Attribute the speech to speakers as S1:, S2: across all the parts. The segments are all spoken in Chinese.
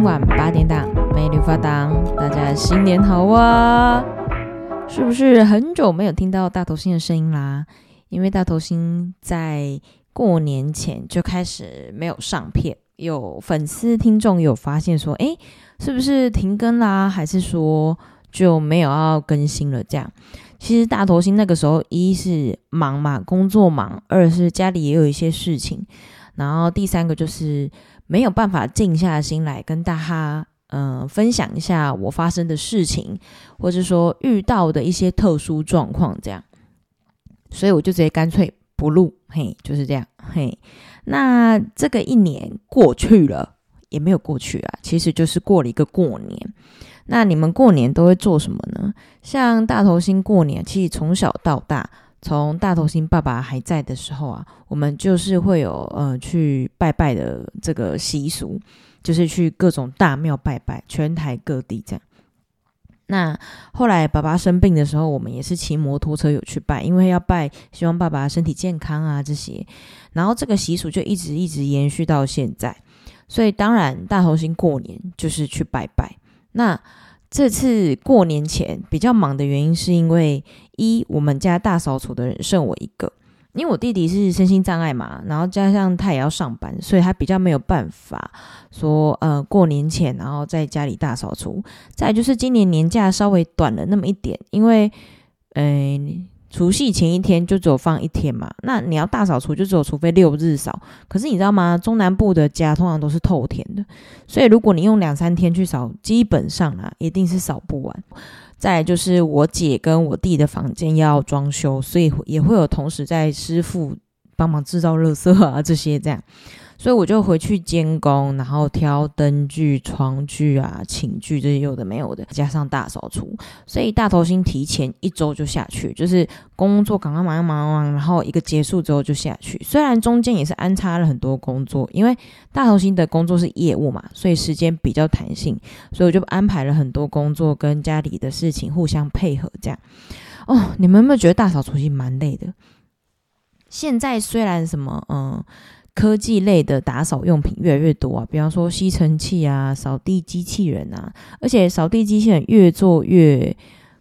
S1: 今晚八点档，美女发档，大家新年好啊！是不是很久没有听到大头星的声音啦？因为大头星在过年前就开始没有上片，有粉丝听众有发现说，诶，是不是停更啦？还是说就没有要更新了？这样，其实大头星那个时候一是忙嘛，工作忙；二是家里也有一些事情，然后第三个就是没有办法静下心来跟大家。嗯、分享一下我发生的事情，或者说遇到的一些特殊状况，这样，所以我就直接干脆不录，嘿，就是这样，嘿。那这个一年过去了，也没有过去啊，其实就是过了一个过年。那你们过年都会做什么呢？像大头星过年，其实从小到大，从大头星爸爸还在的时候啊，我们就是会有呃去拜拜的这个习俗。就是去各种大庙拜拜，全台各地这样。那后来爸爸生病的时候，我们也是骑摩托车有去拜，因为要拜，希望爸爸身体健康啊这些。然后这个习俗就一直一直延续到现在。所以当然大头星过年就是去拜拜。那这次过年前比较忙的原因，是因为一我们家大扫除的人剩我一个。因为我弟弟是身心障碍嘛，然后加上他也要上班，所以他比较没有办法说，呃，过年前然后在家里大扫除。再就是今年年假稍微短了那么一点，因为，呃，除夕前一天就只有放一天嘛，那你要大扫除就只有除非六日扫。可是你知道吗？中南部的家通常都是透天的，所以如果你用两三天去扫，基本上啊，一定是扫不完。再就是我姐跟我弟的房间要装修，所以也会有同时在师傅帮忙制造垃圾啊这些这样。所以我就回去监工，然后挑灯具、床具啊、寝具这些有的没有的，加上大扫除，所以大头星提前一周就下去，就是工作赶快忙忙忙忙，然后一个结束之后就下去。虽然中间也是安插了很多工作，因为大头星的工作是业务嘛，所以时间比较弹性，所以我就安排了很多工作跟家里的事情互相配合这样。哦，你们有没有觉得大扫除其实蛮累的？现在虽然什么嗯。科技类的打扫用品越来越多啊，比方说吸尘器啊、扫地机器人啊，而且扫地机器人越做越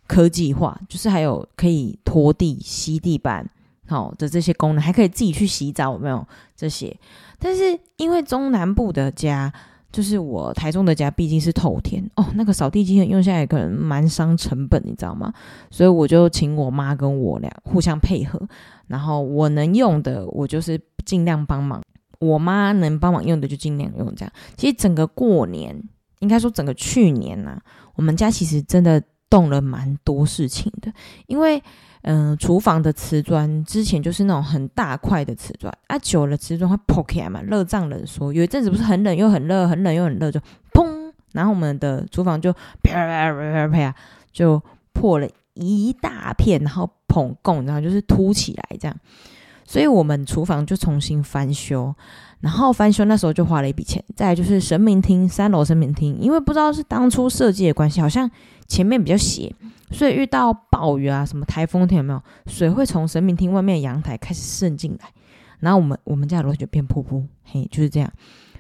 S1: 科技化，就是还有可以拖地、吸地板，好的这些功能，还可以自己去洗澡，有没有这些？但是因为中南部的家，就是我台中的家，毕竟是透天哦，那个扫地机器人用下来可能蛮伤成本，你知道吗？所以我就请我妈跟我俩互相配合，然后我能用的，我就是。尽量帮忙，我妈能帮忙用的就尽量用。这样，其实整个过年，应该说整个去年呐、啊，我们家其实真的动了蛮多事情的。因为，嗯、厨房的瓷砖之前就是那种很大块的瓷砖啊，久了瓷砖会破开嘛，热胀冷缩。有一阵子不是很冷又很热，很冷又很热，就砰，然后我们的厨房就啪啪啪啪啪，啪就破了一大片，然后膨拱，然后就是凸起来这样。所以我们厨房就重新翻修，然后翻修那时候就花了一笔钱。再来就是神明厅，三楼神明厅，因为不知道是当初设计的关系，好像前面比较斜，所以遇到暴雨啊，什么台风天有没有？水会从神明厅外面的阳台开始渗进来，然后我们我们家的楼就变瀑布，嘿，就是这样。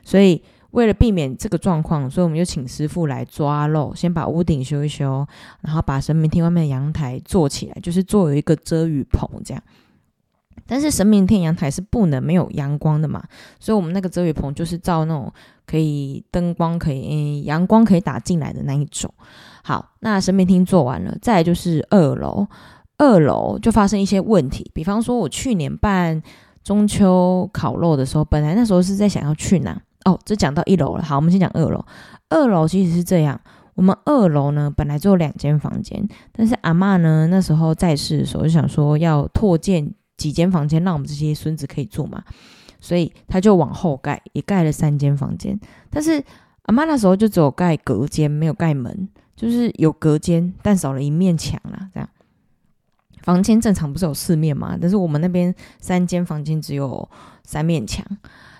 S1: 所以为了避免这个状况，所以我们就请师傅来抓漏，先把屋顶修一修，然后把神明厅外面的阳台做起来，就是做有一个遮雨棚这样。但是神明厅阳台是不能没有阳光的嘛，所以我们那个遮雨棚就是照那种可以灯光可以阳光可以打进来的那一种。好，那神明厅做完了，再来就是二楼，二楼就发生一些问题，比方说我去年办中秋烤肉的时候，本来那时候是在想要去哪哦，这讲到一楼了。好，我们先讲二楼，二楼其实是这样，我们二楼呢本来只有两间房间，但是阿嬷呢那时候在世的时候就想说要拓建。几间房间让我们这些孙子可以住嘛，所以他就往后盖，也盖了三间房间。但是阿妈那时候就只有盖隔间，没有盖门，就是有隔间，但少了一面墙啦。这样房间正常不是有四面嘛？但是我们那边三间房间只有三面墙。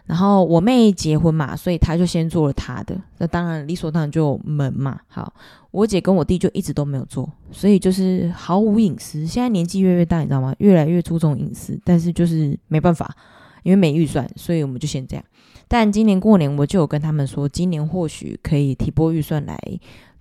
S1: 然后我妹结婚嘛，所以她就先做了她的，那当然理所当然就门嘛。好，我姐跟我弟就一直都没有做，所以就是毫无隐私。现在年纪越来越大，你知道吗？越来越注重隐私，但是就是没办法，因为没预算，所以我们就先这样。但今年过年我就有跟他们说，今年或许可以提拨预算来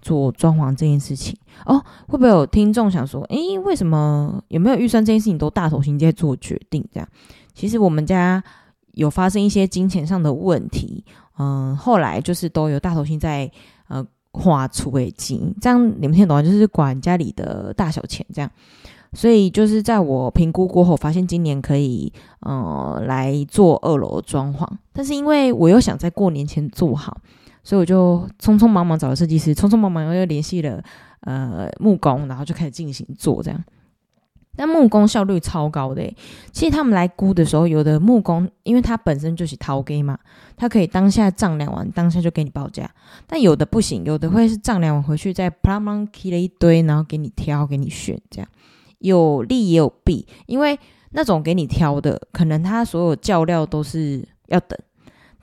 S1: 做装潢这件事情哦。会不会有听众想说，诶，为什么有没有预算这件事情都大头星在做决定？这样，其实我们家有发生一些金钱上的问题，嗯，后来就是都有大头星在呃花出尾金，这样你们听懂吗？就是管家里的大小钱这样。所以就是在我评估过后，发现今年可以，呃，来做二楼装潢。但是因为我又想在过年前做好，所以我就匆匆忙忙找了设计师，匆匆忙忙又联系了呃木工，然后就开始进行做这样。但木工效率超高的，其实他们来估的时候，有的木工因为他本身就是掏给嘛，他可以当下丈量完，当下就给你报价。但有的不行，有的会是丈量完回去再啪啦啪啦贴了一堆，然后给你挑，给你选这样。有利也有弊，因为那种给你挑的，可能他所有叫料都是要等；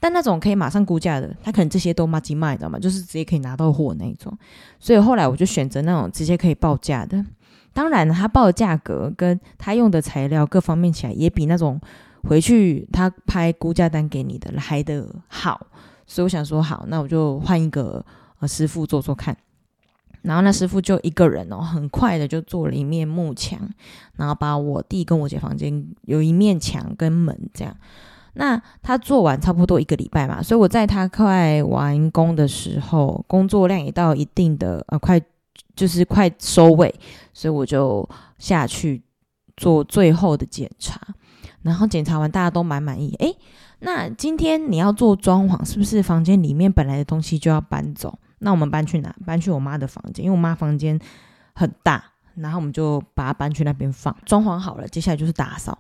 S1: 但那种可以马上估价的，他可能这些都马上卖，你知道吗？就是直接可以拿到货那一种。所以后来我就选择那种直接可以报价的。当然，他报的价格跟他用的材料各方面起来，也比那种回去他拍估价单给你的来的好。所以我想说，好，那我就换一个呃师傅做做看。然后那师傅就一个人哦，很快的就做了一面幕墙，然后把我弟跟我姐房间有一面墙跟门这样。那他做完差不多一个礼拜嘛，所以我在他快完工的时候，工作量也到一定的呃快就是快收尾，所以我就下去做最后的检查。然后检查完大家都蛮满意，诶，那今天你要做装潢，是不是房间里面本来的东西就要搬走？那我们搬去哪？搬去我妈的房间，因为我妈房间很大，然后我们就把它搬去那边放。装潢好了，接下来就是打扫。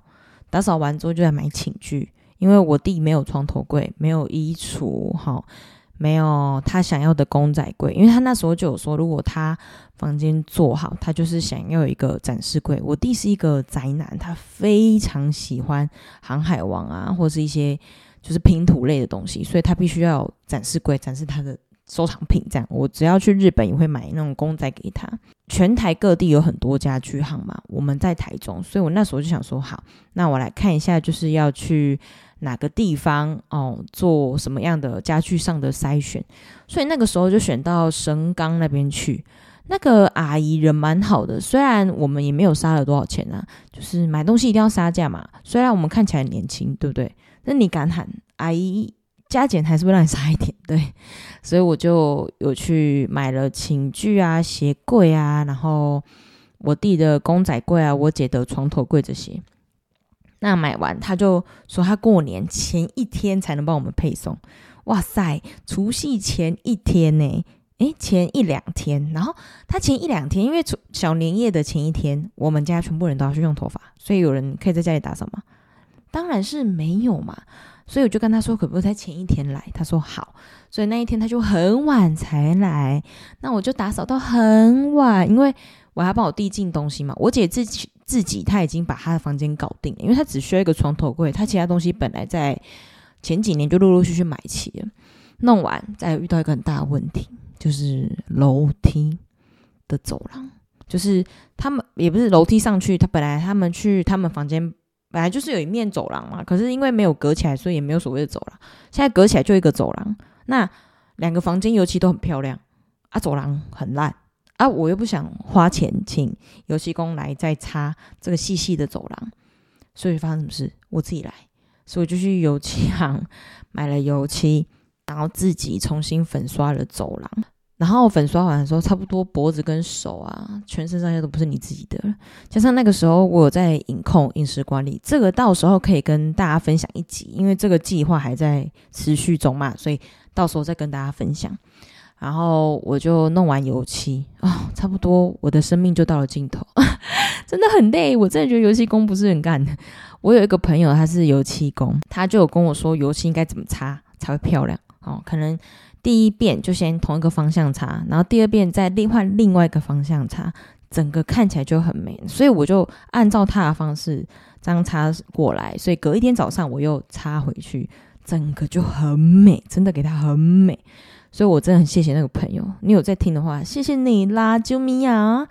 S1: 打扫完之后就在买寝具，因为我弟没有床头柜，没有衣橱，哈，没有他想要的公仔柜。因为他那时候就有说，如果他房间做好，他就是想要一个展示柜。我弟是一个宅男，他非常喜欢航海王啊，或是一些就是拼图类的东西，所以他必须要有展示柜，展示他的。收藏品这样，我只要去日本也会买那种公仔给他。全台各地有很多家具行嘛，我们在台中，所以我那时候就想说，好，那我来看一下，就是要去哪个地方哦，做什么样的家具上的筛选。所以那个时候就选到神冈那边去，那个阿姨人蛮好的，虽然我们也没有杀了多少钱啊，就是买东西一定要杀价嘛。虽然我们看起来年轻，对不对？那你敢喊阿姨？加减还是会让你杀一点，对，所以我就有去买了寝具啊、鞋柜啊，然后我弟的公仔柜啊、我姐的床头柜这些。那买完，他就说他过年前一天才能帮我们配送。哇塞，除夕前一天呢？诶，前一两天。然后他前一两天，因为小年夜的前一天，我们家全部人都要去用头发，所以有人可以在家里打扫吗？当然是没有嘛。所以我就跟他说，可不可以在前一天来？他说好。所以那一天他就很晚才来。那我就打扫到很晚，因为我还要帮我弟进东西嘛。我姐自己自己他已经把他的房间搞定了，因为他只需要一个床头柜，他其他东西本来在前几年就陆陆续续买齐了。弄完再遇到一个很大的问题，就是楼梯的走廊，就是他们也不是楼梯上去，他本来他们去他们房间。本来就是有一面走廊嘛，可是因为没有隔起来，所以也没有所谓的走廊。现在隔起来就一个走廊，那两个房间尤其都很漂亮啊，走廊很烂啊，我又不想花钱请油漆工来再擦这个细细的走廊，所以发生什么事？我自己来，所以就去油漆行买了油漆，然后自己重新粉刷了走廊。然后粉刷完的时候，差不多脖子跟手啊，全身上下都不是你自己的了。加上那个时候我有在饮控饮食管理，这个到时候可以跟大家分享一集，因为这个计划还在持续中嘛，所以到时候再跟大家分享。然后我就弄完油漆、哦，差不多我的生命就到了尽头，真的很累。我真的觉得油漆工不是很干的。我有一个朋友，他是油漆工，他就有跟我说油漆应该怎么擦才会漂亮哦，可能。第一遍就先同一个方向擦，然后第二遍再另换另外一个方向擦，整个看起来就很美。所以我就按照他的方式这样擦过来，所以隔一天早上我又擦回去，整个就很美，真的给他很美。所以我真的很谢谢那个朋友，你有在听的话，谢谢你啦，救命呀。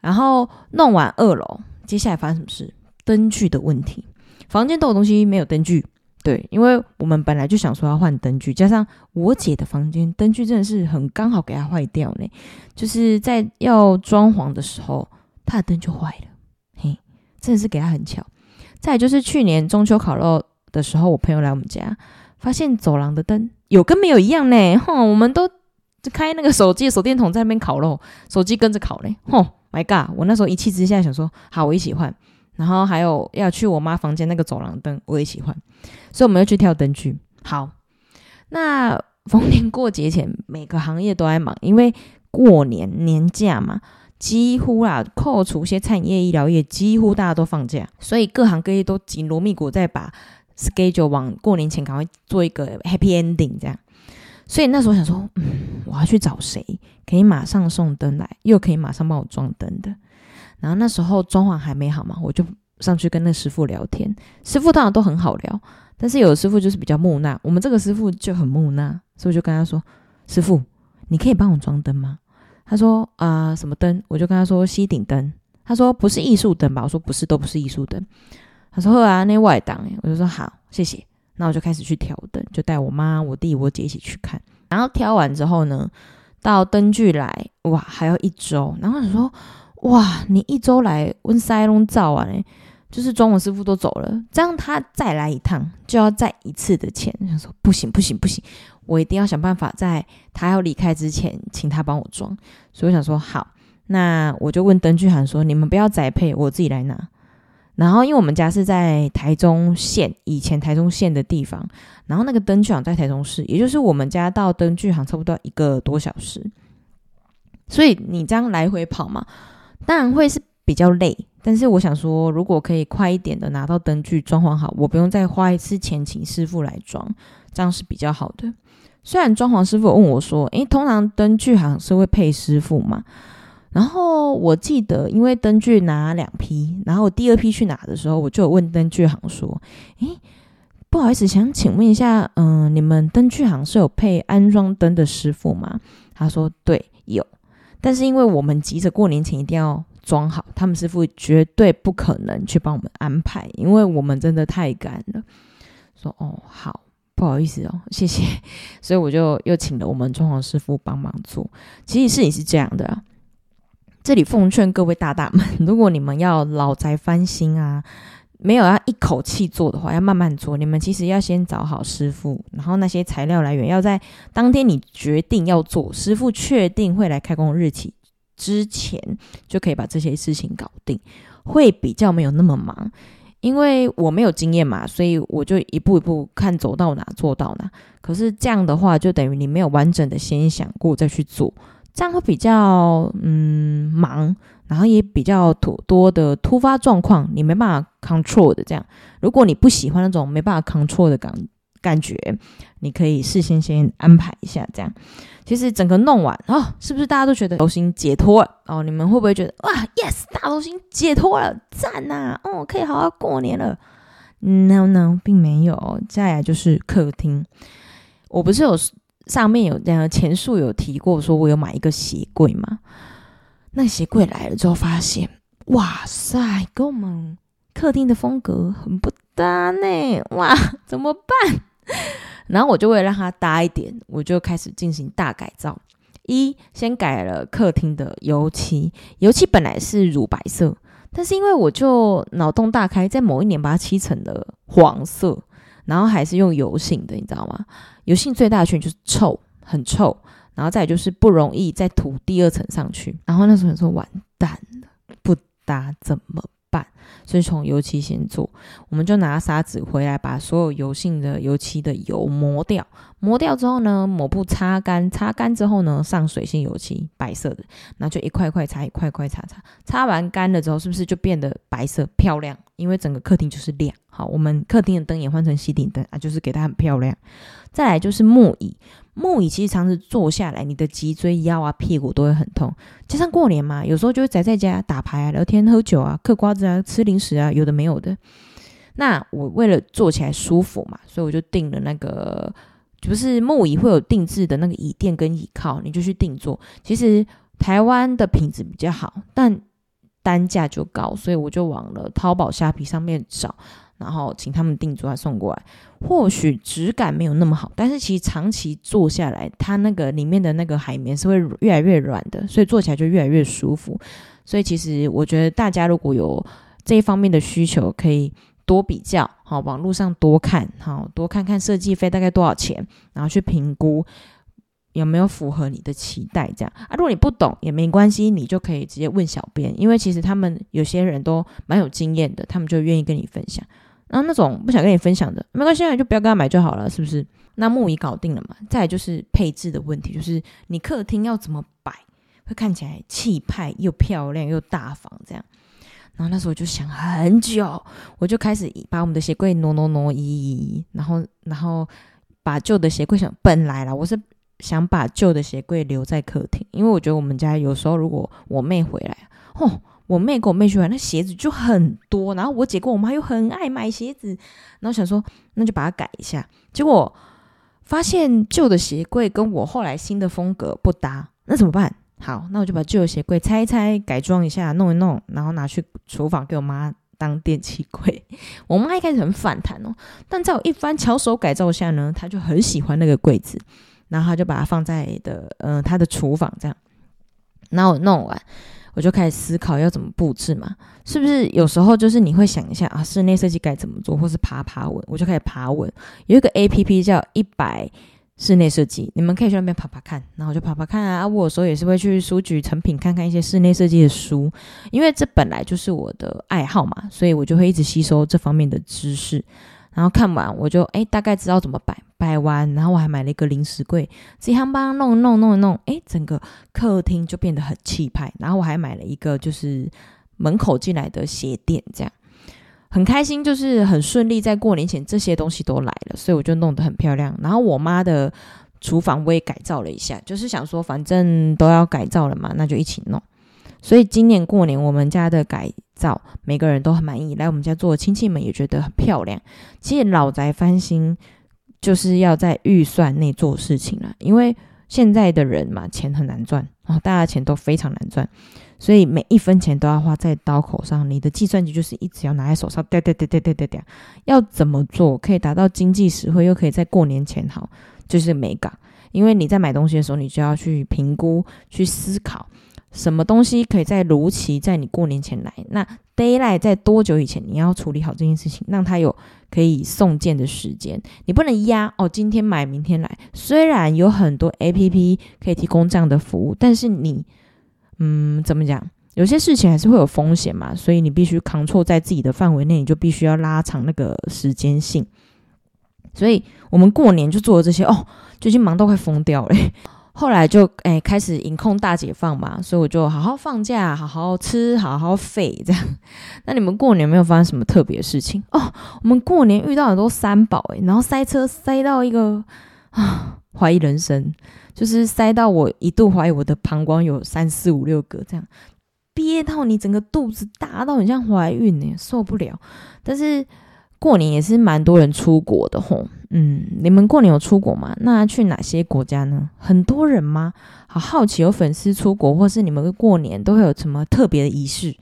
S1: 然后弄完二楼，接下来发生什么事？灯具的问题。房间都有东西没有灯具。对，因为我们本来就想说要换灯具，加上我姐的房间灯具真的是很刚好给她坏掉呢，就是在要装潢的时候，她的灯就坏了，嘿，真的是给她很巧。再就是去年中秋烤肉的时候，我朋友来我们家，发现走廊的灯有跟没有一样呢，哼，我们都开那个手机的手电筒在那边烤肉，手机跟着烤嘞，哼，My God，我那时候一气之下想说，好，我一起换。然后还有要去我妈房间那个走廊灯，我也喜欢，所以我们要去挑灯具。好，那逢年过节前，每个行业都在忙，因为过年年假嘛，几乎啦，扣除些餐饮业、医疗业，几乎大家都放假，所以各行各业都紧锣密鼓在把 schedule 往过年前赶快做一个 happy ending 这样。所以那时候想说，嗯，我要去找谁可以马上送灯来，又可以马上帮我装灯的。然后那时候装潢还没好嘛，我就上去跟那师傅聊天。师傅当然都很好聊，但是有的师傅就是比较木讷。我们这个师傅就很木讷，所以我就跟他说：“师傅，你可以帮我装灯吗？”他说：“啊、什么灯？”我就跟他说：“吸顶灯。”他说：“不是艺术灯吧？”我说：“不是，都不是艺术灯。”他说：“啊，那外档。”我就说：“好，谢谢。”那我就开始去挑灯，就带我妈、我弟、我姐一起去看。然后挑完之后呢，到灯具来，哇，还要一周。然后我说。哇，你一周来温塞隆照啊？呢，就是装潢师傅都走了，这样他再来一趟就要再一次的钱。他说不行不行不行，我一定要想办法在他要离开之前请他帮我装。所以我想说好，那我就问灯具行说，你们不要宅配，我自己来拿。然后因为我们家是在台中县，以前台中县的地方，然后那个灯具行在台中市，也就是我们家到灯具行差不多一个多小时，所以你这样来回跑嘛。当然会是比较累，但是我想说，如果可以快一点的拿到灯具装潢好，我不用再花一次钱请师傅来装，这样是比较好的。虽然装潢师傅问我说：“诶，通常灯具好像是会配师傅嘛？”然后我记得，因为灯具拿两批，然后我第二批去拿的时候，我就有问灯具行说：“诶，不好意思，想请问一下，嗯、你们灯具行是有配安装灯的师傅吗？”他说：“对，有。”但是因为我们急着过年前一定要装好，他们师傅绝对不可能去帮我们安排，因为我们真的太赶了。说哦好，不好意思哦，谢谢。所以我就又请了我们装潢师傅帮忙做。其实事情是这样的啊，这里奉劝各位大大们，如果你们要老宅翻新啊。没有要一口气做的话，要慢慢做。你们其实要先找好师傅，然后那些材料来源要在当天你决定要做，师傅确定会来开工日期之前，就可以把这些事情搞定，会比较没有那么忙。因为我没有经验嘛，所以我就一步一步看走到哪做到哪。可是这样的话，就等于你没有完整的先想过再去做，这样会比较嗯忙。然后也比较多多的突发状况，你没办法 control 的这样。如果你不喜欢那种没办法 control 的感感觉，你可以事先先安排一下这样。其实整个弄完哦，是不是大家都觉得头型解脱了哦？你们会不会觉得哇，yes，大头型解脱了，赞呐！哦，可以好好过年了。No No，并没有。再来就是客厅，我不是有上面有这样前述有提过，说我有买一个鞋柜嘛？那鞋柜来了之后，发现哇塞，跟我们客厅的风格很不搭呢！哇，怎么办？然后我就为了让它搭一点，我就开始进行大改造。一，先改了客厅的油漆，油漆本来是乳白色，但是因为我就脑洞大开，在某一年把它漆成了黄色，然后还是用油性的，你知道吗？油性最大的缺点就是臭，很臭。然后再就是不容易再涂第二层上去，然后那时候说完蛋了，不搭怎么办？所以从油漆先做，我们就拿砂纸回来，把所有油性的油漆的油磨掉。磨掉之后呢，抹布擦干，擦干之后呢，上水性油漆，白色的，那就一块块擦，一块块擦擦。擦完干了之后，是不是就变得白色漂亮？因为整个客厅就是亮。好，我们客厅的灯也换成吸顶灯啊，就是给它很漂亮。再来就是木椅。木椅其实常常坐下来，你的脊椎、腰啊、屁股都会很痛。加上过年嘛，有时候就会宅在家打牌啊、聊天、喝酒啊、嗑瓜子啊、吃零食啊，有的没有的。那我为了坐起来舒服嘛，所以我就订了那个，不是木椅会有定制的那个椅垫跟椅靠，你就去定做。其实台湾的品质比较好，但单价就高，所以我就往了淘宝、虾皮上面找。然后请他们订做，送过来。或许质感没有那么好，但是其实长期做下来，它那个里面的那个海绵是会越来越软的，所以做起来就越来越舒服。所以其实我觉得大家如果有这一方面的需求，可以多比较，好，网络上多看，好，多看看设计费大概多少钱，然后去评估。有没有符合你的期待？这样啊，如果你不懂也没关系，你就可以直接问小编，因为其实他们有些人都蛮有经验的，他们就愿意跟你分享。然后那种不想跟你分享的，没关系，你就不要跟他买就好了，是不是？那木椅搞定了嘛？再就是配置的问题，就是你客厅要怎么摆，会看起来气派又漂亮又大方这样。然后那时候我就想很久，我就开始把我们的鞋柜挪挪挪移移，然后然后把旧的鞋柜想本来啦，我是。想把旧的鞋柜留在客厅，因为我觉得我们家有时候如果我妹回来，哦，我妹跟我妹去玩，那鞋子就很多。然后我姐跟我妈又很爱买鞋子，然后想说那就把它改一下。结果发现旧的鞋柜跟我后来新的风格不搭，那怎么办？好，那我就把旧的鞋柜拆一拆，改装一下，弄一弄，然后拿去厨房给我妈当电器柜。我妈一开始很反弹哦，但在我一番巧手改造下呢，她就很喜欢那个柜子。然后她就把它放在的，嗯、呃，他的厨房这样。然后我弄完，我就开始思考要怎么布置嘛，是不是有时候就是你会想一下啊，室内设计该怎么做，或是爬爬文，我就开始爬文。有一个 APP 叫一百室内设计，你们可以去那边爬爬看。然后我就爬爬看啊，我有时候也是会去书局成品看看一些室内设计的书，因为这本来就是我的爱好嘛，所以我就会一直吸收这方面的知识。然后看完我就哎，大概知道怎么摆。摆完，然后我还买了一个零食柜，自己帮弄弄弄弄，哎，整个客厅就变得很气派。然后我还买了一个就是门口进来的鞋垫，这样很开心，就是很顺利。在过年前这些东西都来了，所以我就弄得很漂亮。然后我妈的厨房我也改造了一下，就是想说反正都要改造了嘛，那就一起弄。所以今年过年我们家的改造每个人都很满意，来我们家做亲戚们也觉得很漂亮。其实老宅翻新。就是要在预算内做事情了，因为现在的人嘛，钱很难赚啊，大家钱都非常难赚，所以每一分钱都要花在刀口上。你的计算机就是一直要拿在手上，掉掉掉掉掉掉掉。要怎么做可以达到经济实惠，又可以在过年前好，就是美感。因为你在买东西的时候，你就要去评估、去思考。什么东西可以在如期在你过年前来？那 d a y l i g h t 在多久以前你要处理好这件事情，让它有可以送件的时间。你不能压哦，今天买明天来。虽然有很多 APP 可以提供这样的服务，但是你嗯，怎么讲？有些事情还是会有风险嘛，所以你必须 control 在自己的范围内，你就必须要拉长那个时间性。所以我们过年就做了这些哦，最近忙到快疯掉了。后来就哎开始饮控大解放嘛，所以我就好好放假，好好吃，好好废这样。那你们过年有没有发生什么特别的事情哦？我们过年遇到很多三宝哎，然后塞车塞到一个啊 怀疑人生，就是塞到我一度怀疑我的膀胱有三四五六个这样，憋到你整个肚子大到很像怀孕呢，受不了。但是。过年也是蛮多人出国的吼，嗯，你们过年有出国吗？那去哪些国家呢？很多人吗？好好奇，有粉丝出国，或是你们过年都会有什么特别的仪式？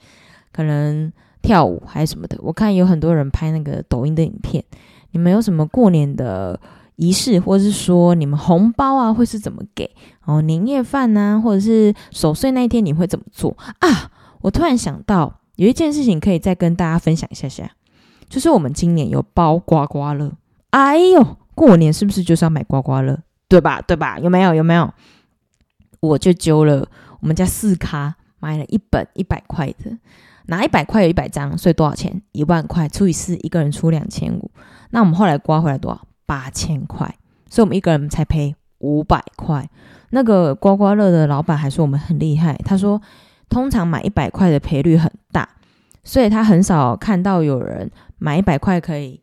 S1: 可能跳舞还是什么的？我看有很多人拍那个抖音的影片。你们有什么过年的仪式，或者是说你们红包啊会是怎么给？哦，年夜饭啊，或者是守岁那一天你会怎么做啊？我突然想到有一件事情可以再跟大家分享一下下。就是我们今年有包刮刮乐，哎呦，过年是不是就是要买刮刮乐，对吧？对吧？有没有？有没有？我就揪了我们家四咖买了一本一百块的，拿一百块有一百张，所以多少钱？一万块除以四，一个人出两千五。那我们后来刮回来多少？八千块，所以我们一个人才赔五百块。那个刮刮乐的老板还说我们很厉害，他说通常买一百块的赔率很，所以他很少看到有人。买一百块可以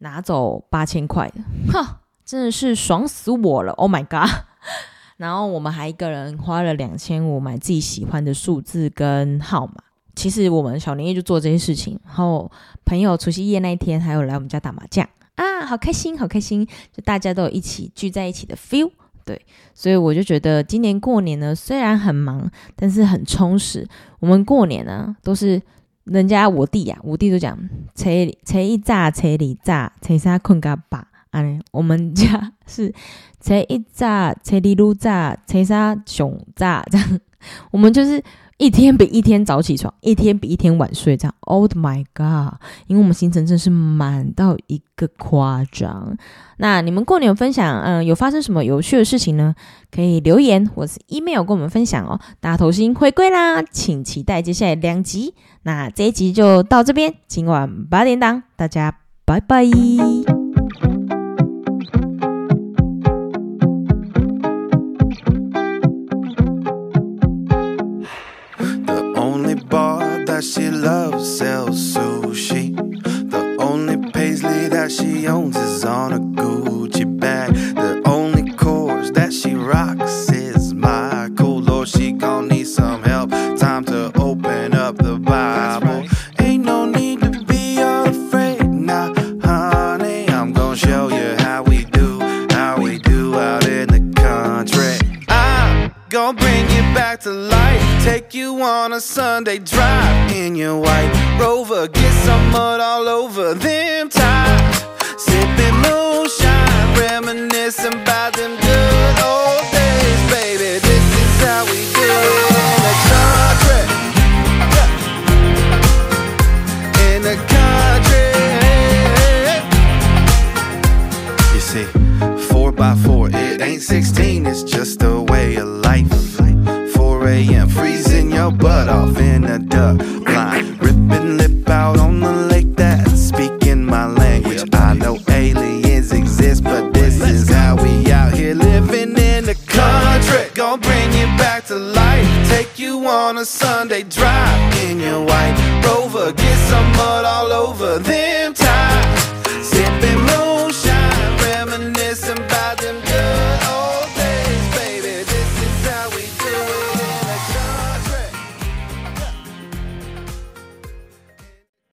S1: 拿走八千块的，哈，真的是爽死我了！Oh my god！然后我们还一个人花了两千五买自己喜欢的数字跟号码。其实我们小年夜就做这些事情，然后朋友除夕夜那一天还有来我们家打麻将啊，好开心，好开心！就大家都有一起聚在一起的 feel，对，所以我就觉得今年过年呢，虽然很忙，但是很充实。我们过年呢都是。
S2: 人家我弟呀、啊，我弟就讲，初初一早，初二早，初三困觉我们家是初一早，初二愈早，初三上早，这样，我们就是。一天比一天早起床，一天比一天晚睡，这样。Oh my god！因为我们行程真是满到一个夸张。那你们过年有分享，嗯，有发生什么有趣的事情呢？可以留言或是 email 跟我们分享哦。大头星回归啦，请期待接下来两集。那这一集就到这边，今晚八点档，大家拜拜。Sell soon. by four. It ain't 16, it's just a way of life. 4 a.m. freezing your butt off in the